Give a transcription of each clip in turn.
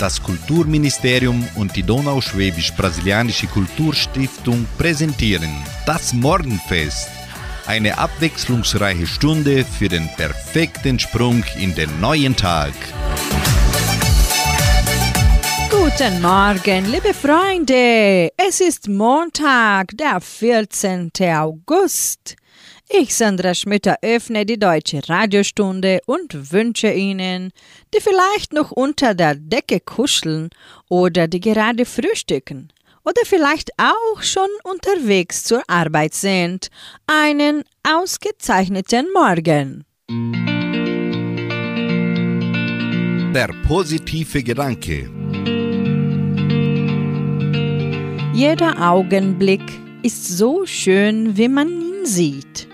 Das Kulturministerium und die Donauschwäbisch-Brasilianische Kulturstiftung präsentieren das Morgenfest. Eine abwechslungsreiche Stunde für den perfekten Sprung in den neuen Tag. Guten Morgen, liebe Freunde. Es ist Montag, der 14. August. Ich, Sandra Schmidt, öffne die deutsche Radiostunde und wünsche Ihnen, die vielleicht noch unter der Decke kuscheln oder die gerade frühstücken oder vielleicht auch schon unterwegs zur Arbeit sind, einen ausgezeichneten Morgen. Der positive Gedanke. Jeder Augenblick ist so schön, wie man ihn sieht.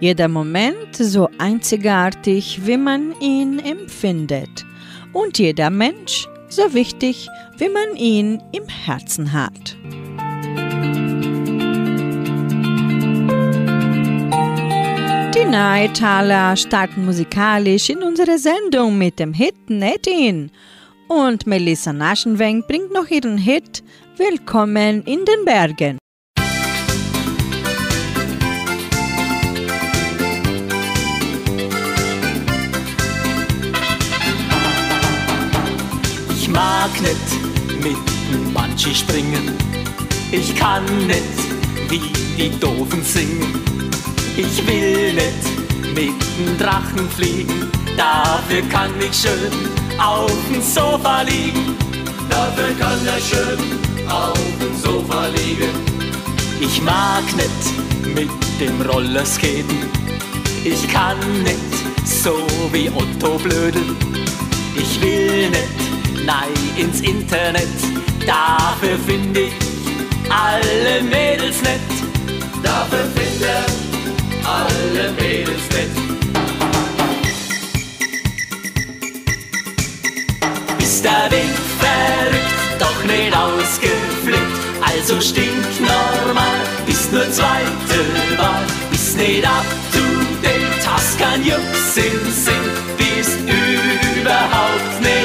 Jeder Moment so einzigartig, wie man ihn empfindet. Und jeder Mensch so wichtig, wie man ihn im Herzen hat. Die Neitaler starten musikalisch in unsere Sendung mit dem Hit Nettin. Und Melissa Naschenweng bringt noch ihren Hit Willkommen in den Bergen. Mag nicht mit dem Banshee springen. Ich kann nicht wie die Doofen singen. Ich will nicht mit dem Drachen fliegen. Dafür kann ich schön auf dem Sofa liegen. Dafür kann er schön auf dem Sofa liegen. Ich mag nicht mit dem Rollerskaten. Ich kann nicht so wie Otto blödeln. Ich will nicht nein ins Internet. Dafür finde ich alle Mädels nett. Dafür finde alle Mädels nett. Ist der Wind verrückt, doch nicht ausgeflippt. Also stinknormal, bist nur zweite Wahl. Bist nicht up to date, hast kein Jux im Sinn, bist überhaupt nicht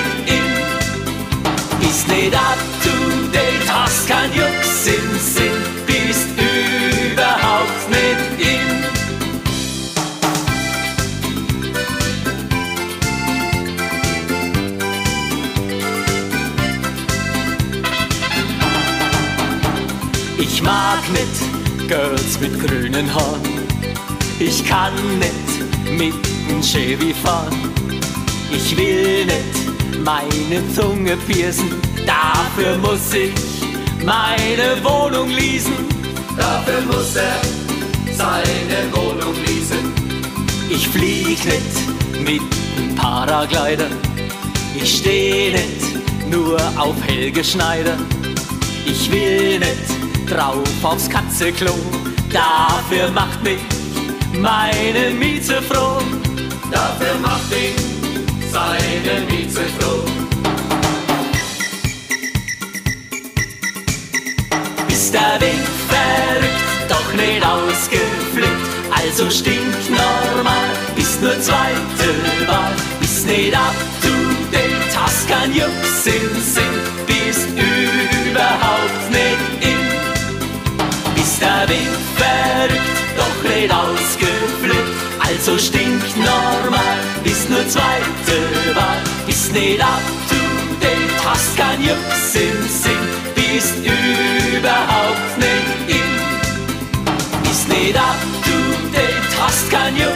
nicht up to date, hast kein Jux im Sinn, bist überhaupt nicht in. Ich mag nicht Girls mit grünen Haaren, ich kann nicht mit dem Chevy fahren, ich will nicht meine Zunge piercen. Dafür muss ich meine Wohnung leasen. Dafür muss er seine Wohnung leasen. Ich flieg nicht mit Paraglider. Ich steh nicht nur auf Helge Schneider. Ich will nicht drauf aufs Katzeklo. Dafür macht mich meine Miete froh. Dafür macht mich seine Mieze froh. Ausgeflippt, also stinkt normal, bist nur zweite Wahl, bist nicht up to date, hast kein Jux im Sinn, bist überhaupt nicht in. Bist der Wind verrückt, doch nicht ausgeflippt, also stinkt normal, bist nur zweite Wahl, bist nicht up to date, hast kein Jux im Sinn, bist überhaupt date, hast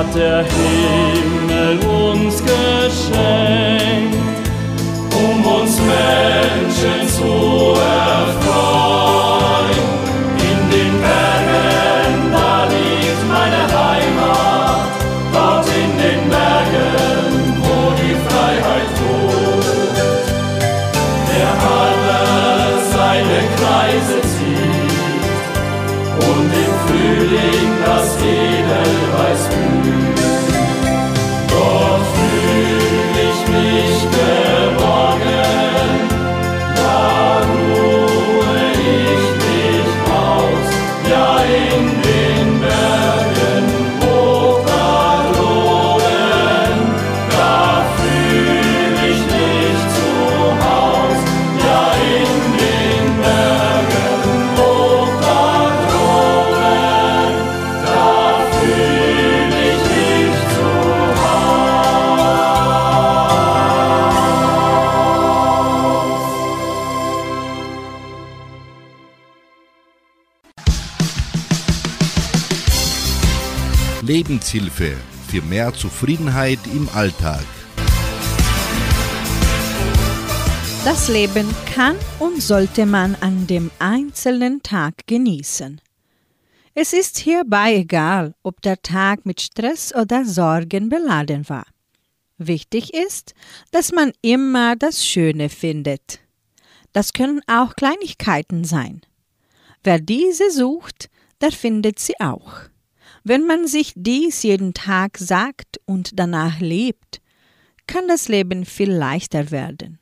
Vater, Herr. für mehr Zufriedenheit im Alltag. Das Leben kann und sollte man an dem einzelnen Tag genießen. Es ist hierbei egal, ob der Tag mit Stress oder Sorgen beladen war. Wichtig ist, dass man immer das Schöne findet. Das können auch Kleinigkeiten sein. Wer diese sucht, der findet sie auch. Wenn man sich dies jeden Tag sagt und danach lebt, kann das Leben viel leichter werden.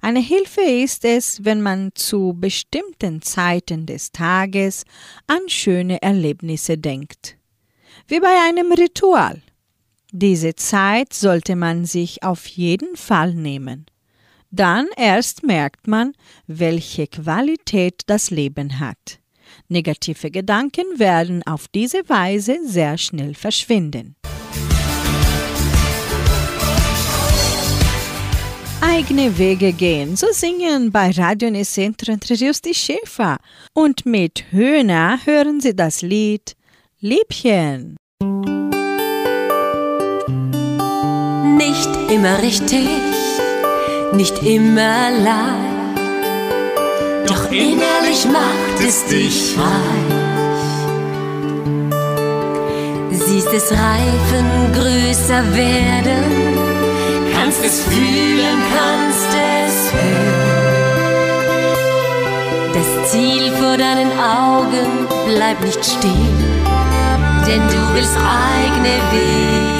Eine Hilfe ist es, wenn man zu bestimmten Zeiten des Tages an schöne Erlebnisse denkt. Wie bei einem Ritual. Diese Zeit sollte man sich auf jeden Fall nehmen. Dann erst merkt man, welche Qualität das Leben hat. Negative Gedanken werden auf diese Weise sehr schnell verschwinden. Eigene Wege gehen, so singen bei Radio Nicentro Entre Rios die Schäfer. Und mit Höhner hören sie das Lied Liebchen. Nicht immer richtig, nicht immer leicht doch innerlich macht es dich reich. Siehst es reifen, größer werden, kannst es fühlen, kannst es hören. Das Ziel vor deinen Augen bleibt nicht stehen, denn du willst eigene Wege.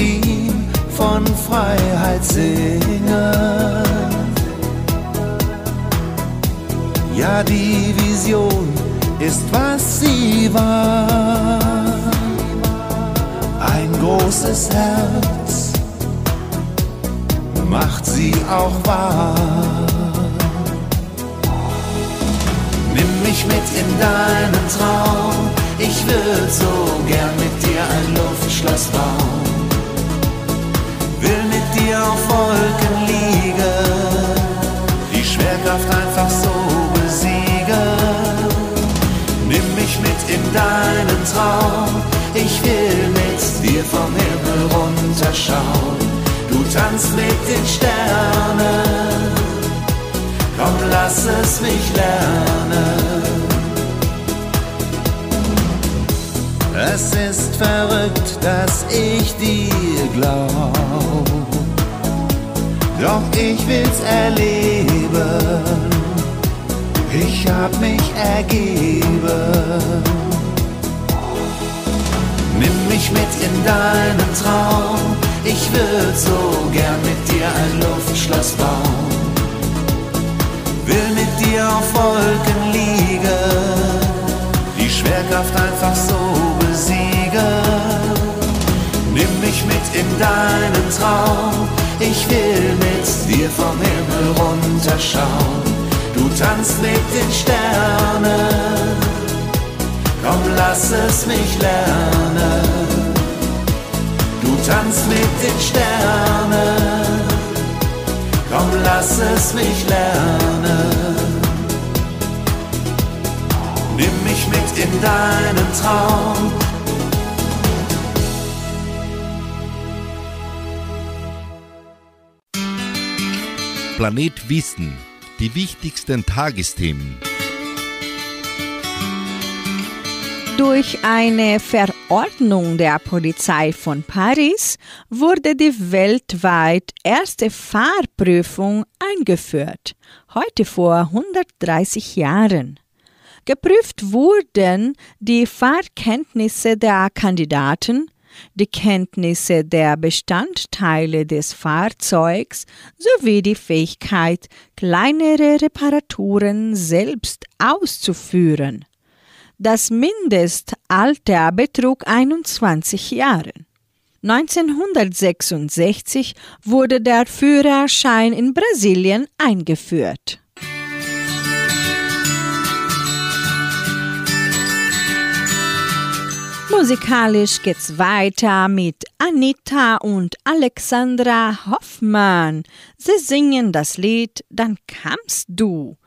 Ihm von Freiheit singen. Ja, die Vision ist, was sie war ein großes Herz macht sie auch wahr. Nimm mich mit in deinen Traum, ich würd so gern mit dir ein Luftschloss bauen. Dir auf Wolken liegen, die Schwerkraft einfach so besiegen. Nimm mich mit in deinen Traum, ich will mit dir vom Himmel runterschauen. Du tanzt mit den Sternen, komm, lass es mich lernen. Es ist verrückt, dass ich dir glaub, doch ich will's erleben. Ich hab mich ergeben. Nimm mich mit in deinen Traum. Ich würd so gern mit dir ein Luftschloss bauen. Will mit dir auf Wolken liegen. Die Schwerkraft einfach so besiegen. Nimm mich mit in deinen Traum. Ich will mit dir vom Himmel runterschauen. Du tanzt mit den Sternen. Komm, lass es mich lernen. Du tanzt mit den Sternen. Komm, lass es mich lernen. Nimm mich mit in deinen Traum. Planet Wissen. die wichtigsten Tagesthemen. Durch eine Verordnung der Polizei von Paris wurde die weltweit erste Fahrprüfung eingeführt, heute vor 130 Jahren. Geprüft wurden die Fahrkenntnisse der Kandidaten, die Kenntnisse der Bestandteile des Fahrzeugs sowie die Fähigkeit, kleinere Reparaturen selbst auszuführen. Das Mindestalter betrug 21 Jahre. 1966 wurde der Führerschein in Brasilien eingeführt. Musikalisch geht's weiter mit Anita und Alexandra Hoffmann. Sie singen das Lied Dann kamst du.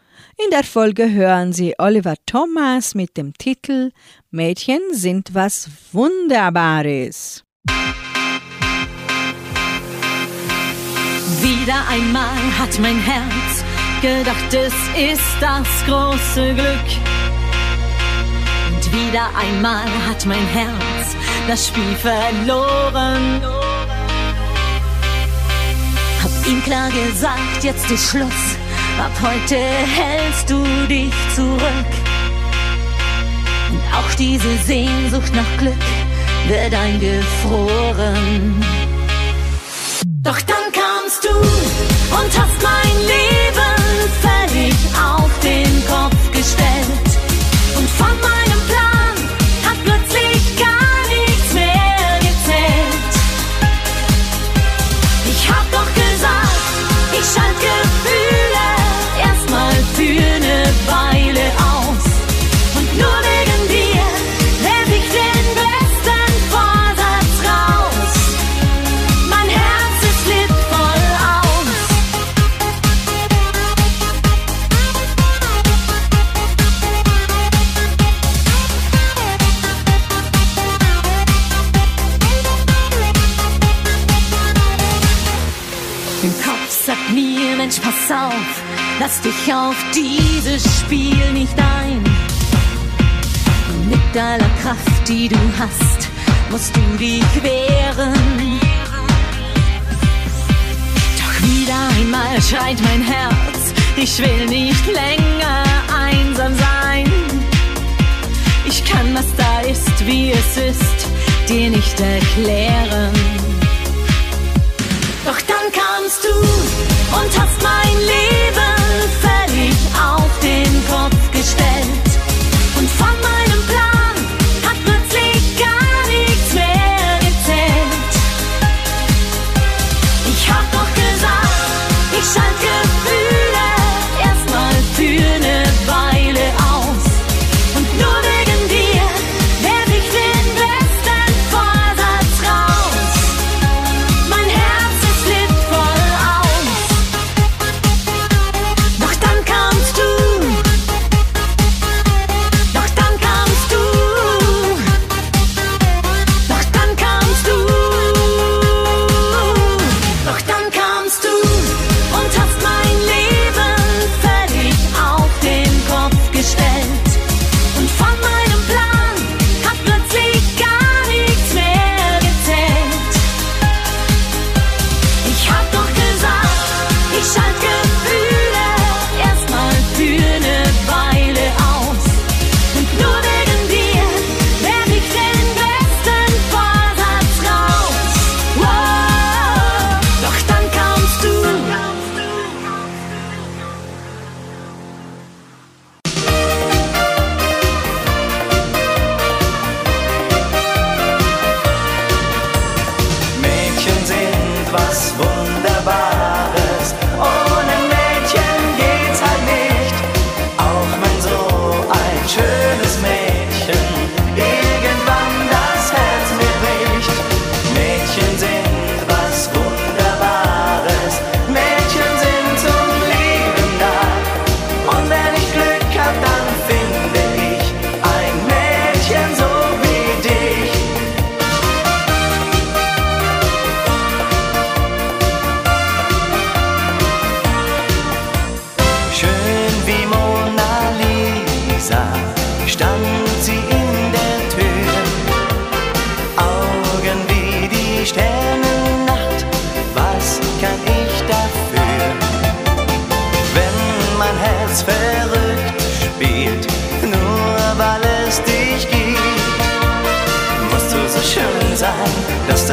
In der Folge hören Sie Oliver Thomas mit dem Titel Mädchen sind was Wunderbares. Wieder einmal hat mein Herz gedacht, es ist das große Glück. Wieder einmal hat mein Herz das Spiel verloren. Hab ihm klar gesagt, jetzt ist Schluss. Ab heute hältst du dich zurück. Und auch diese Sehnsucht nach Glück wird eingefroren. Doch dann kamst du und hast mein Leben völlig auf den Kopf gestellt. Und von meinem lass dich auf dieses Spiel nicht ein. Mit aller Kraft, die du hast, musst du dich wehren. Doch wieder einmal schreit mein Herz, ich will nicht länger einsam sein. Ich kann, was da ist, wie es ist, dir nicht erklären. Und hast mein Leben völlig auf den Kopf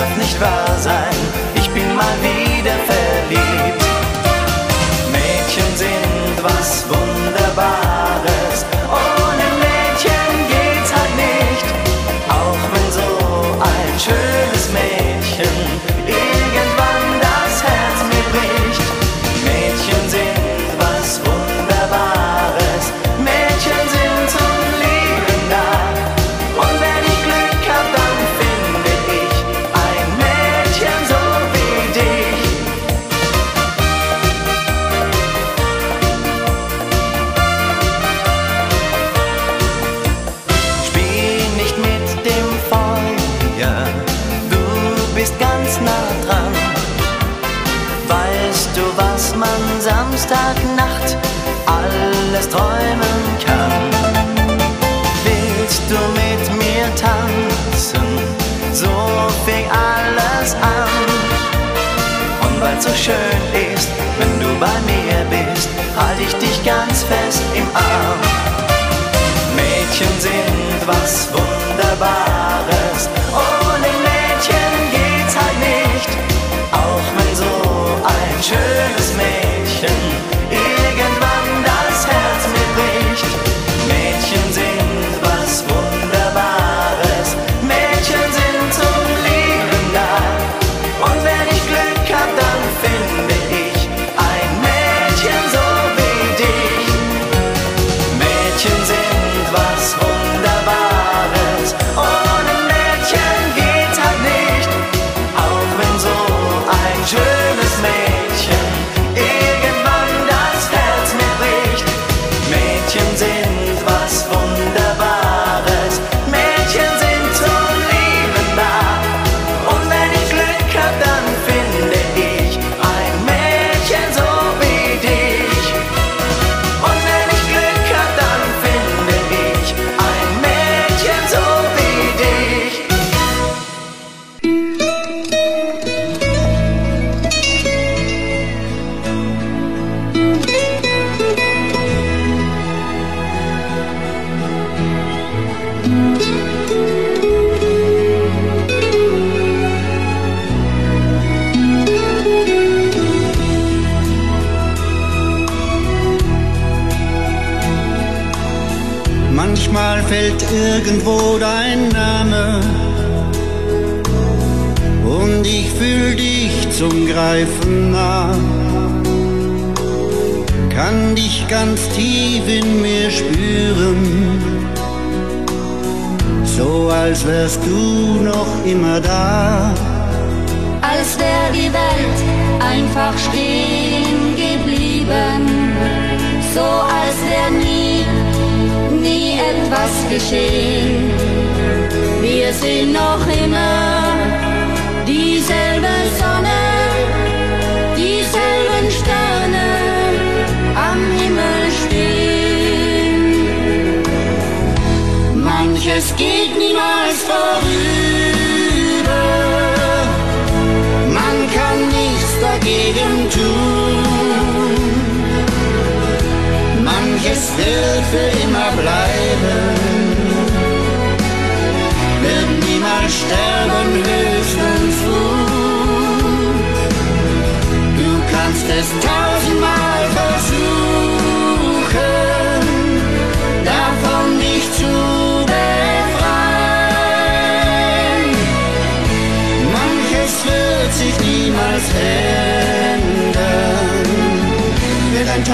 darf nicht wahr sein, ich bin mal wieder verliebt. Schön ist, wenn du bei mir bist, halt ich dich ganz fest im Arm. Mädchen sind was Wunderbares. Ohne Mädchen geht's halt nicht. Auch wenn so ein schönes Mädchen irgendwo dein Name und ich fühl dich zum Greifen nah. Kann dich ganz tief in mir spüren, so als wärst du noch immer da. als wär die Welt einfach stehen geblieben, so als wär nie, etwas geschehen. Wir sehen noch immer dieselbe Sonne, dieselben Sterne am Himmel stehen. Manches geht niemals vorüber. Man kann nichts dagegen tun. Wird für immer bleiben, wird niemals sterben, höchstens ruhen. Du kannst es tausendmal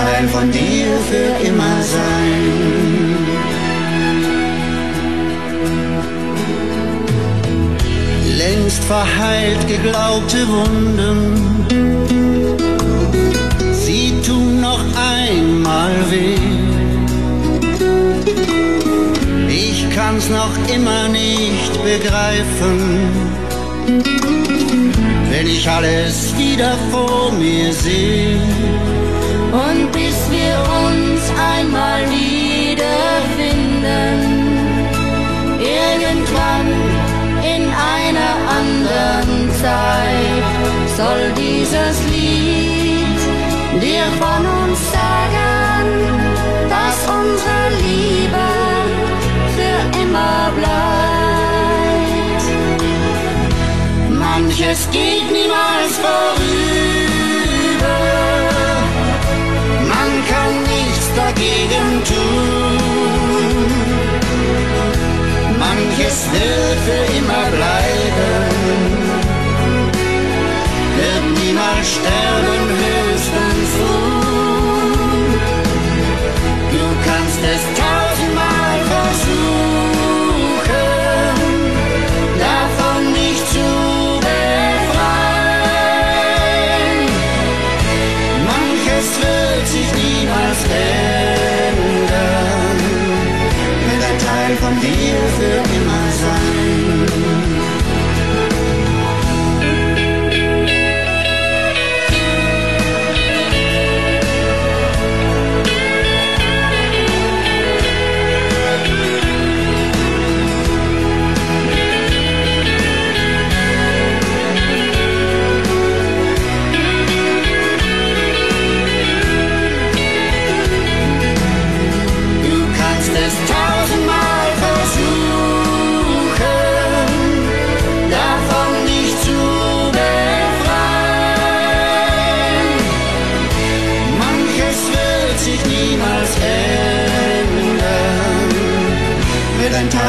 Teil von dir für immer sein. Längst verheilt geglaubte Wunden, sie tun noch einmal weh. Ich kann's noch immer nicht begreifen, wenn ich alles wieder vor mir sehe. mal wiederfinden. Irgendwann in einer anderen Zeit soll dieses Lied dir von uns sagen, dass unsere Liebe für immer bleibt. Manches geht niemals vorüber. Dagegen tun. Manches wird für immer bleiben, wird niemals sterben,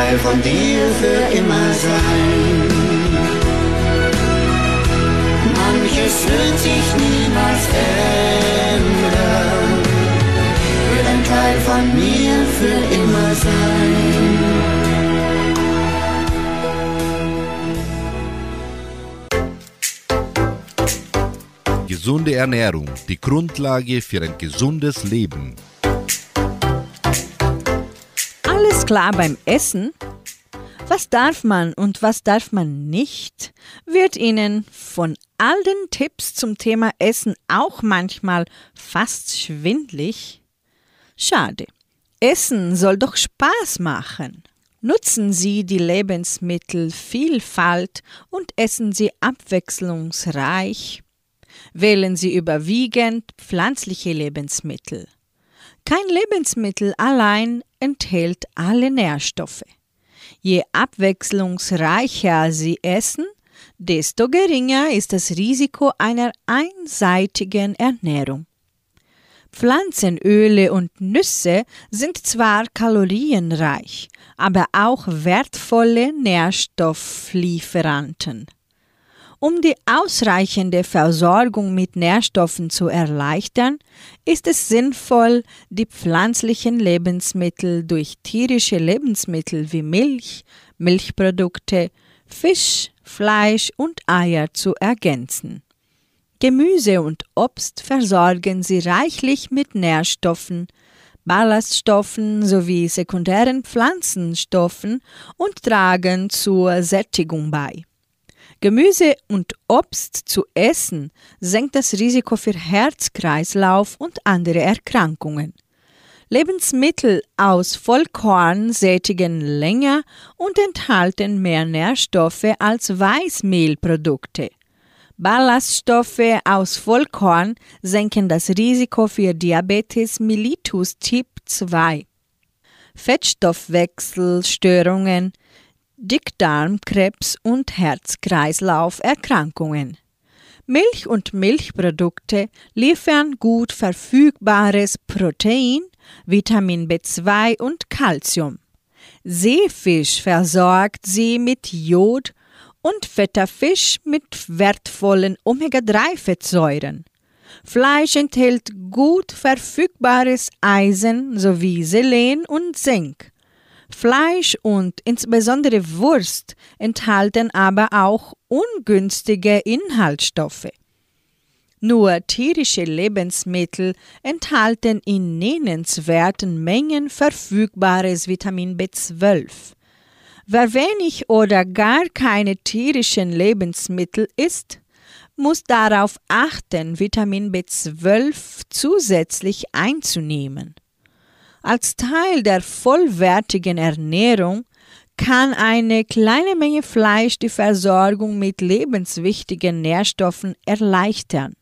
Teil von dir für immer sein. Manches wird sich niemals ändern wird ein Teil von mir für immer sein. Gesunde Ernährung, die Grundlage für ein gesundes Leben. Klar beim Essen? Was darf man und was darf man nicht, wird Ihnen von all den Tipps zum Thema Essen auch manchmal fast schwindlig? Schade. Essen soll doch Spaß machen. Nutzen Sie die Lebensmittelvielfalt und essen Sie abwechslungsreich. Wählen Sie überwiegend pflanzliche Lebensmittel. Kein Lebensmittel allein enthält alle Nährstoffe. Je abwechslungsreicher Sie essen, desto geringer ist das Risiko einer einseitigen Ernährung. Pflanzenöle und Nüsse sind zwar kalorienreich, aber auch wertvolle Nährstofflieferanten. Um die ausreichende Versorgung mit Nährstoffen zu erleichtern, ist es sinnvoll, die pflanzlichen Lebensmittel durch tierische Lebensmittel wie Milch, Milchprodukte, Fisch, Fleisch und Eier zu ergänzen. Gemüse und Obst versorgen sie reichlich mit Nährstoffen, Ballaststoffen sowie sekundären Pflanzenstoffen und tragen zur Sättigung bei. Gemüse und Obst zu essen senkt das Risiko für Herzkreislauf und andere Erkrankungen. Lebensmittel aus Vollkorn sättigen länger und enthalten mehr Nährstoffe als Weißmehlprodukte. Ballaststoffe aus Vollkorn senken das Risiko für Diabetes mellitus Typ 2. Fettstoffwechselstörungen, Dickdarmkrebs und Herz-Kreislauf-Erkrankungen. Milch und Milchprodukte liefern gut verfügbares Protein, Vitamin B2 und Calcium. Seefisch versorgt sie mit Jod und fetter Fisch mit wertvollen Omega-3-Fettsäuren. Fleisch enthält gut verfügbares Eisen sowie Selen und Zink. Fleisch und insbesondere Wurst enthalten aber auch ungünstige Inhaltsstoffe. Nur tierische Lebensmittel enthalten in nennenswerten Mengen verfügbares Vitamin B12. Wer wenig oder gar keine tierischen Lebensmittel isst, muss darauf achten, Vitamin B12 zusätzlich einzunehmen. Als Teil der vollwertigen Ernährung kann eine kleine Menge Fleisch die Versorgung mit lebenswichtigen Nährstoffen erleichtern.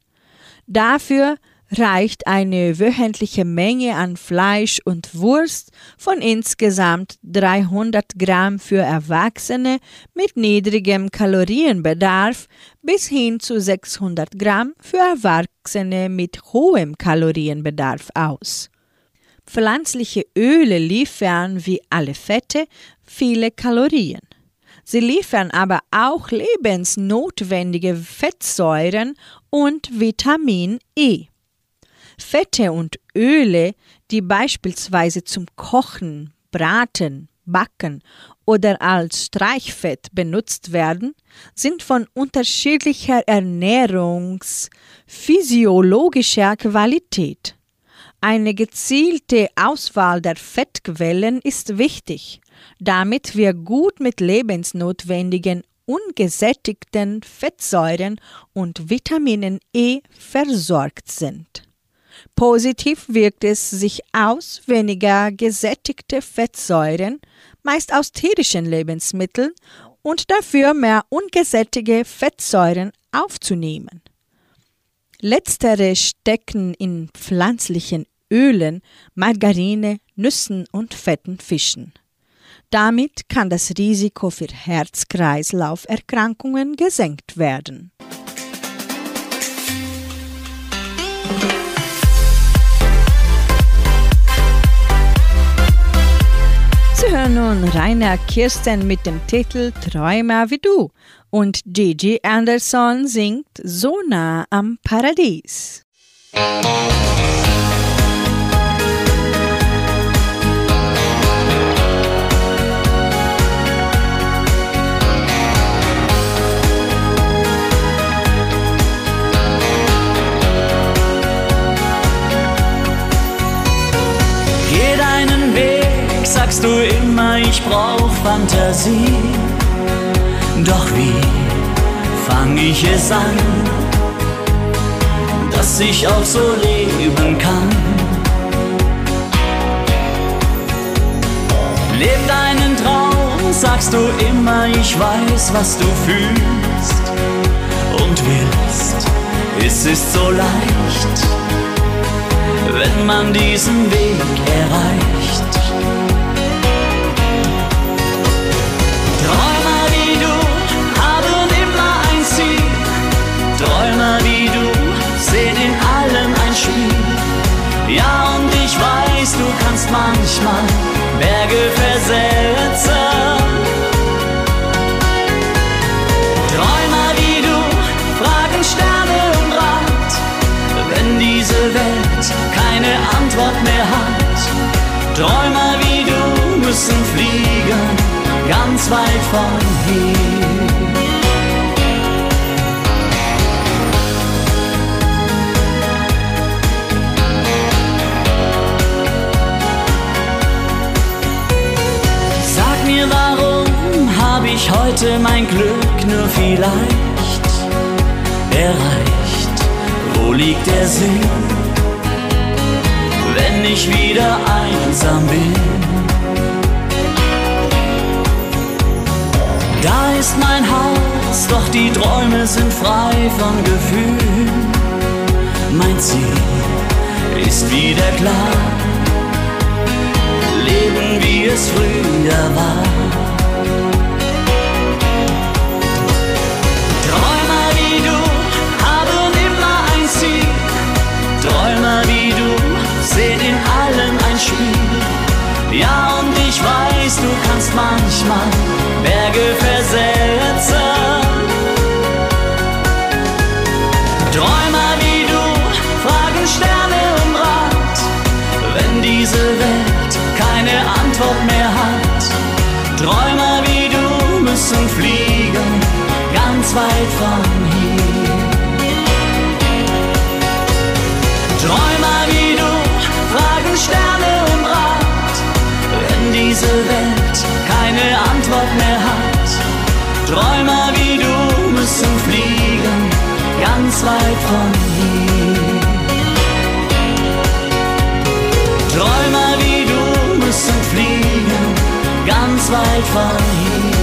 Dafür reicht eine wöchentliche Menge an Fleisch und Wurst von insgesamt 300 Gramm für Erwachsene mit niedrigem Kalorienbedarf bis hin zu 600 Gramm für Erwachsene mit hohem Kalorienbedarf aus. Pflanzliche Öle liefern wie alle Fette viele Kalorien. Sie liefern aber auch lebensnotwendige Fettsäuren und Vitamin E. Fette und Öle, die beispielsweise zum Kochen, Braten, Backen oder als Streichfett benutzt werden, sind von unterschiedlicher ernährungsphysiologischer Qualität. Eine gezielte Auswahl der Fettquellen ist wichtig, damit wir gut mit lebensnotwendigen ungesättigten Fettsäuren und Vitaminen E versorgt sind. Positiv wirkt es sich aus, weniger gesättigte Fettsäuren, meist aus tierischen Lebensmitteln, und dafür mehr ungesättigte Fettsäuren aufzunehmen. Letztere stecken in pflanzlichen Ölen, Margarine, Nüssen und fetten Fischen. Damit kann das Risiko für Herz-Kreislauf-Erkrankungen gesenkt werden. Sie hören nun Rainer Kirsten mit dem Titel Träumer wie du und Gigi Anderson singt So nah am Paradies. Geh sagst du immer, ich brauch Fantasie. Doch wie fang ich es an, dass ich auch so leben kann? Leb deinen Traum, sagst du immer, ich weiß, was du fühlst und willst. Es ist so leicht wenn man diesen Weg erreicht. Fliegen, ganz weit von hier. Sag mir, warum habe ich heute mein Glück nur vielleicht erreicht? Wo liegt der Sinn? wenn ich wieder einsam bin. Da ist mein Haus, doch die Träume sind frei von Gefühlen. Mein Ziel ist wieder klar, leben wie es früher war. Träumer wie du haben immer ein Ziel, Träumer wie du sehen in allem ein Spiel. Ja, und ich weiß, du kannst manchmal Berge versetzen. Mehr hat. Träumer wie du müssen fliegen, ganz weit von hier. Träumer wie du müssen fliegen, ganz weit von hier.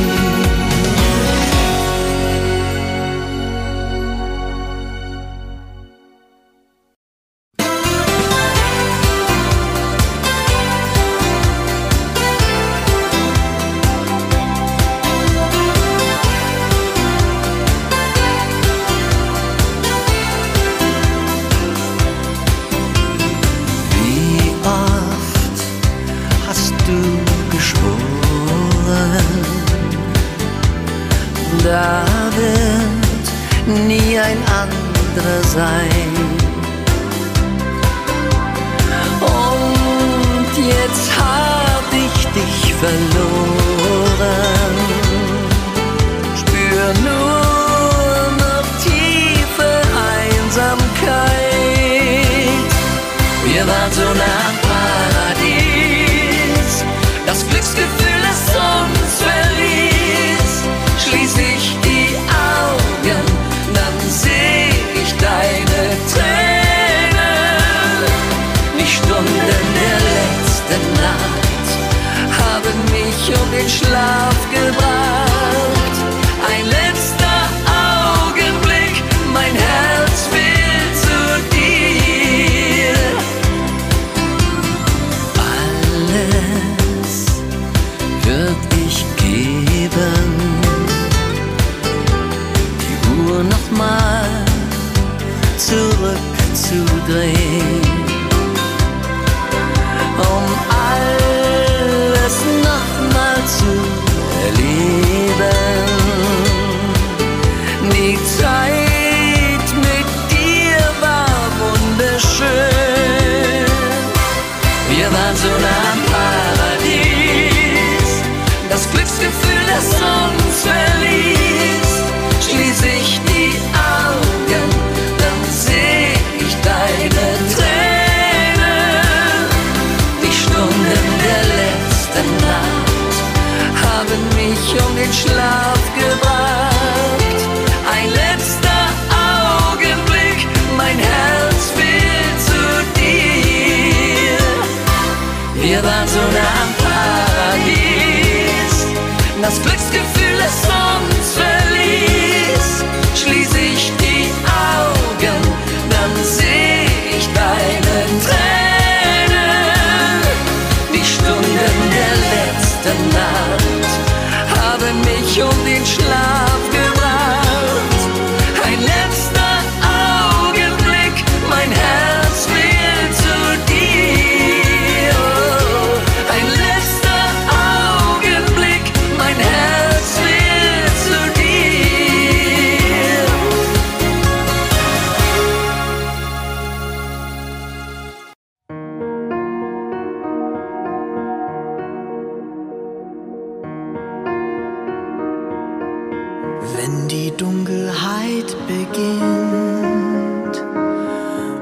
Die Dunkelheit beginnt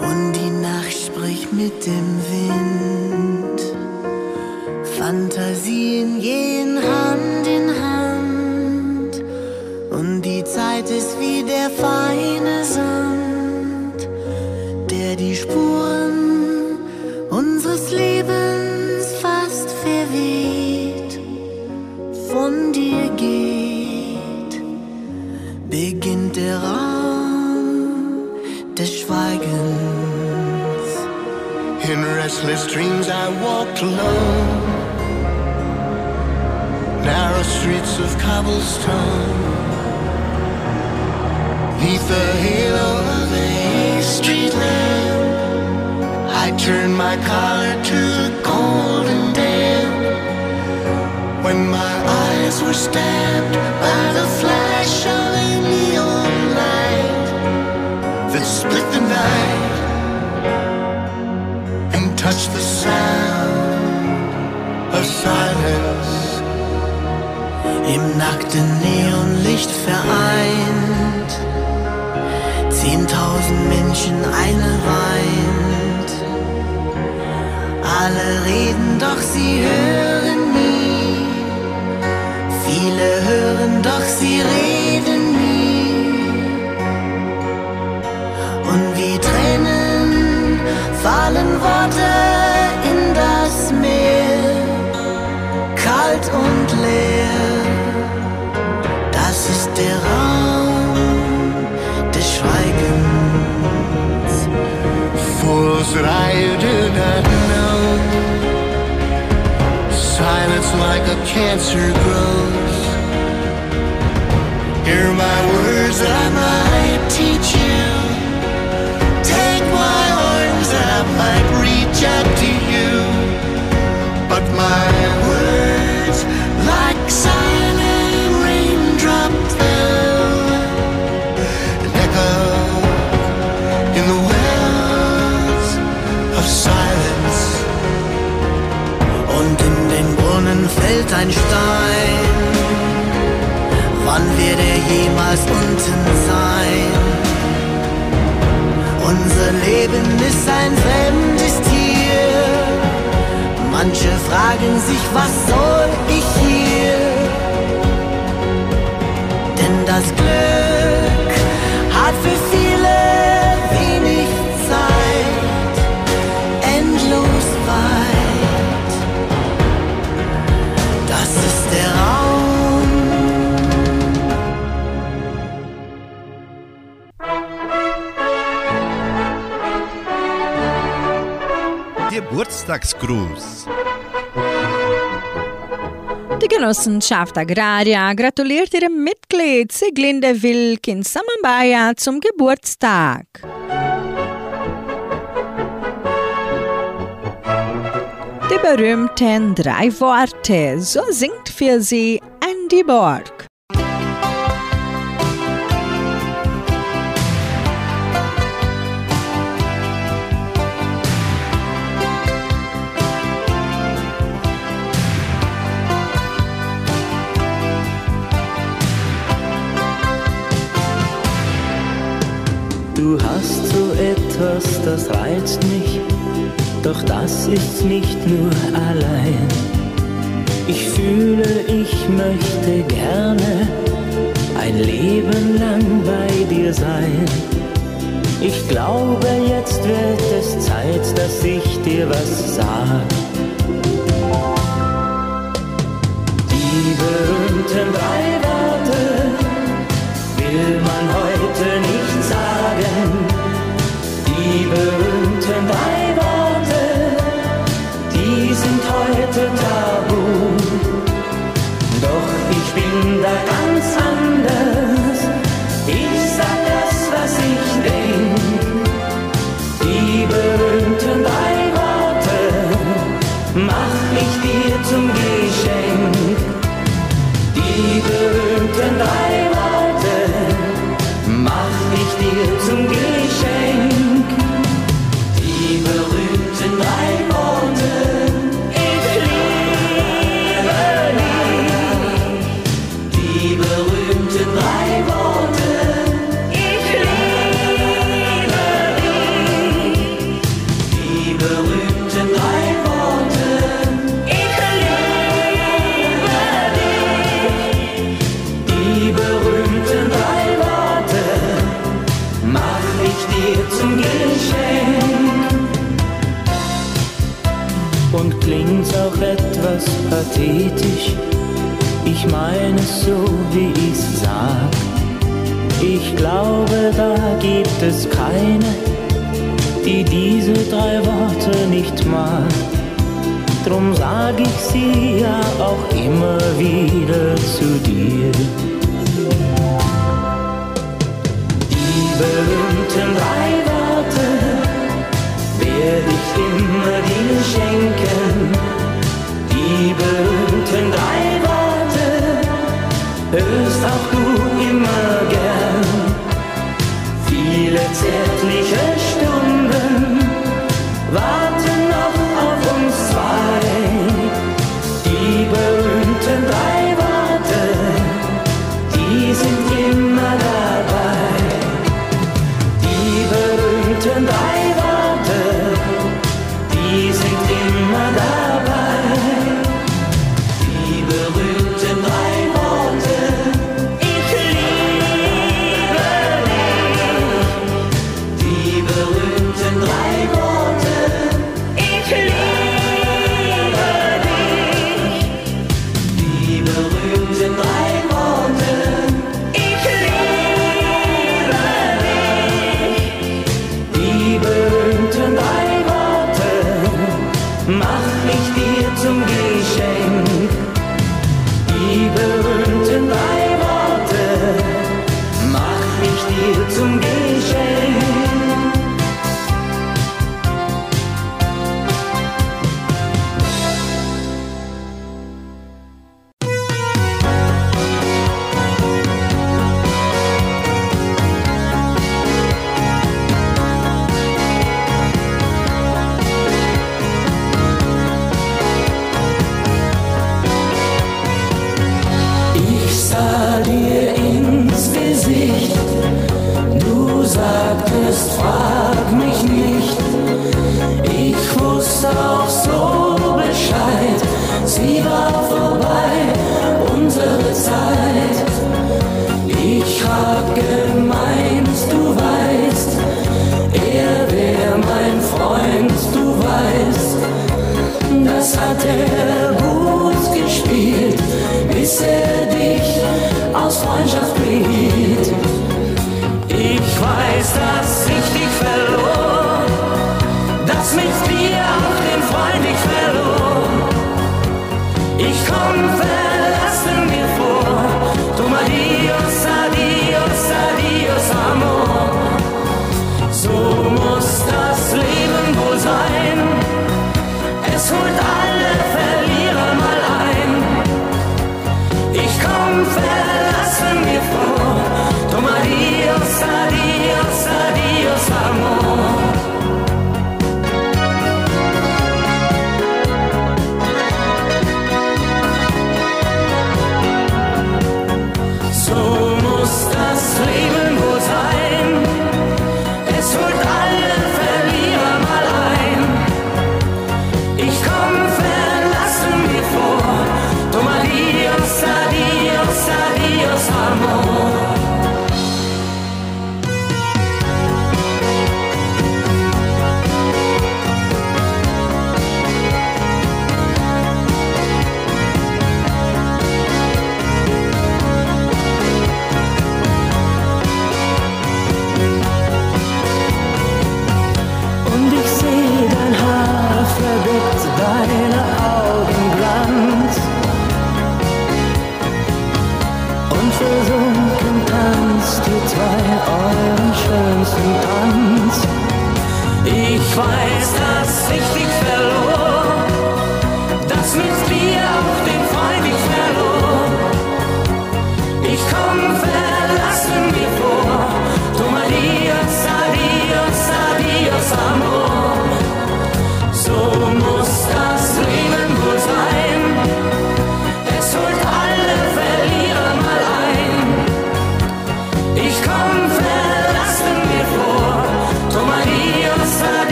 und die Nacht spricht mit dem Wind, Fantasien gehen Hand in Hand und die Zeit ist wie der feine alone Narrow streets of cobblestone. Neath the halo of a street lamp I turned my collar to the golden damp When my eyes were stabbed by the flash of a neon light That split the night and touched the silence. Im nackten Neonlicht vereint, zehntausend Menschen, eine weint. Alle reden, doch sie hören nie. Viele hören, doch sie reden nie. Und wie Tränen fallen Worte und leer. Das ist der Raum des Schweigens. Fools that I do not know. Silence like a cancer grows. Hear my words that I might teach you. Take my arms that I might reach out to you. But my fällt ein Stein. Wann wird er jemals unten sein? Unser Leben ist ein fremdes Tier. Manche fragen sich, was soll ich hier? Geburtstagsgruß. Die Genossenschaft Agraria gratuliert ihrem Mitglied Siglinde Wilkins Samambaya zum Geburtstag. Die berühmten drei Worte, so singt für sie Andy Borg. Etwas, das reizt mich, doch das ist nicht nur allein. Ich fühle, ich möchte gerne ein Leben lang bei dir sein. Ich glaube, jetzt wird es Zeit, dass ich dir was sag. Die berühmten drei bin Und klingt's auch etwas pathetisch, ich meine es so, wie ich's sag. Ich glaube, da gibt es keine, die diese drei Worte nicht mag. Drum sag ich sie ja auch immer wieder zu dir. Die berühmten drei Worte werde ich immer dir schenken. Die berühmten drei Worte hörst auch du immer gern. Viele zärtliche Stunden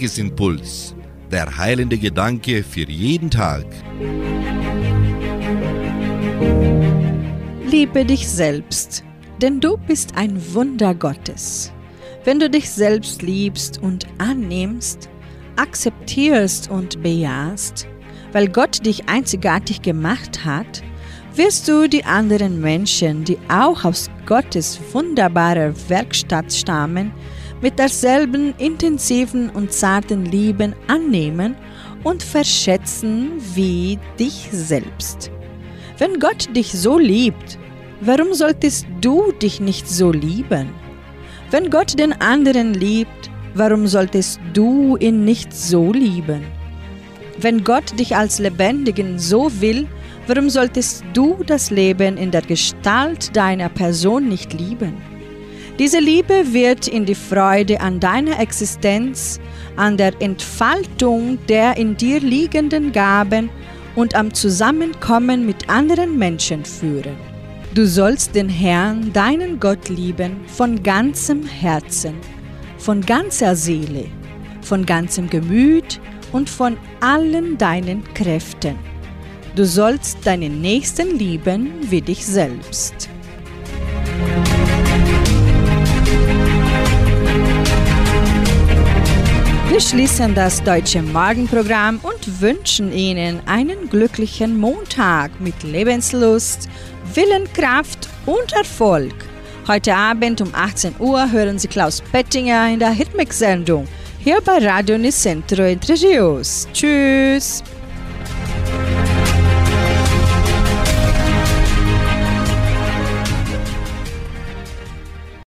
Tagesimpuls. Der heilende Gedanke für jeden Tag. Liebe dich selbst, denn du bist ein Wunder Gottes. Wenn du dich selbst liebst und annimmst, akzeptierst und bejahst, weil Gott dich einzigartig gemacht hat, wirst du die anderen Menschen, die auch aus Gottes wunderbarer Werkstatt stammen, mit derselben intensiven und zarten Lieben annehmen und verschätzen wie dich selbst. Wenn Gott dich so liebt, warum solltest du dich nicht so lieben? Wenn Gott den anderen liebt, warum solltest du ihn nicht so lieben? Wenn Gott dich als Lebendigen so will, warum solltest du das Leben in der Gestalt deiner Person nicht lieben? Diese Liebe wird in die Freude an deiner Existenz, an der Entfaltung der in dir liegenden Gaben und am Zusammenkommen mit anderen Menschen führen. Du sollst den Herrn, deinen Gott lieben, von ganzem Herzen, von ganzer Seele, von ganzem Gemüt und von allen deinen Kräften. Du sollst deinen Nächsten lieben wie dich selbst. Wir schließen das deutsche Morgenprogramm und wünschen Ihnen einen glücklichen Montag mit Lebenslust, Willenkraft und Erfolg. Heute Abend um 18 Uhr hören Sie Klaus Pettinger in der Hitmix-Sendung hier bei Radio Nicentro Entre Rios. Tschüss!